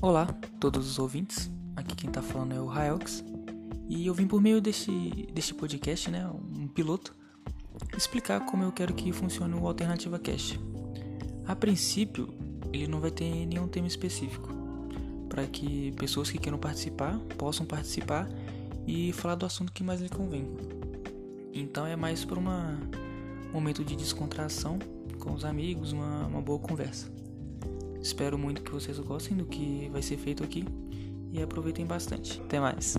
Olá, todos os ouvintes. Aqui quem tá falando é o Raelx. E eu vim por meio deste, deste podcast, né, um piloto, explicar como eu quero que funcione o Alternativa Cast. A princípio, ele não vai ter nenhum tema específico, para que pessoas que queiram participar possam participar e falar do assunto que mais lhe convém. Então é mais para um momento de descontração com os amigos, uma, uma boa conversa. Espero muito que vocês gostem do que vai ser feito aqui e aproveitem bastante. Até mais.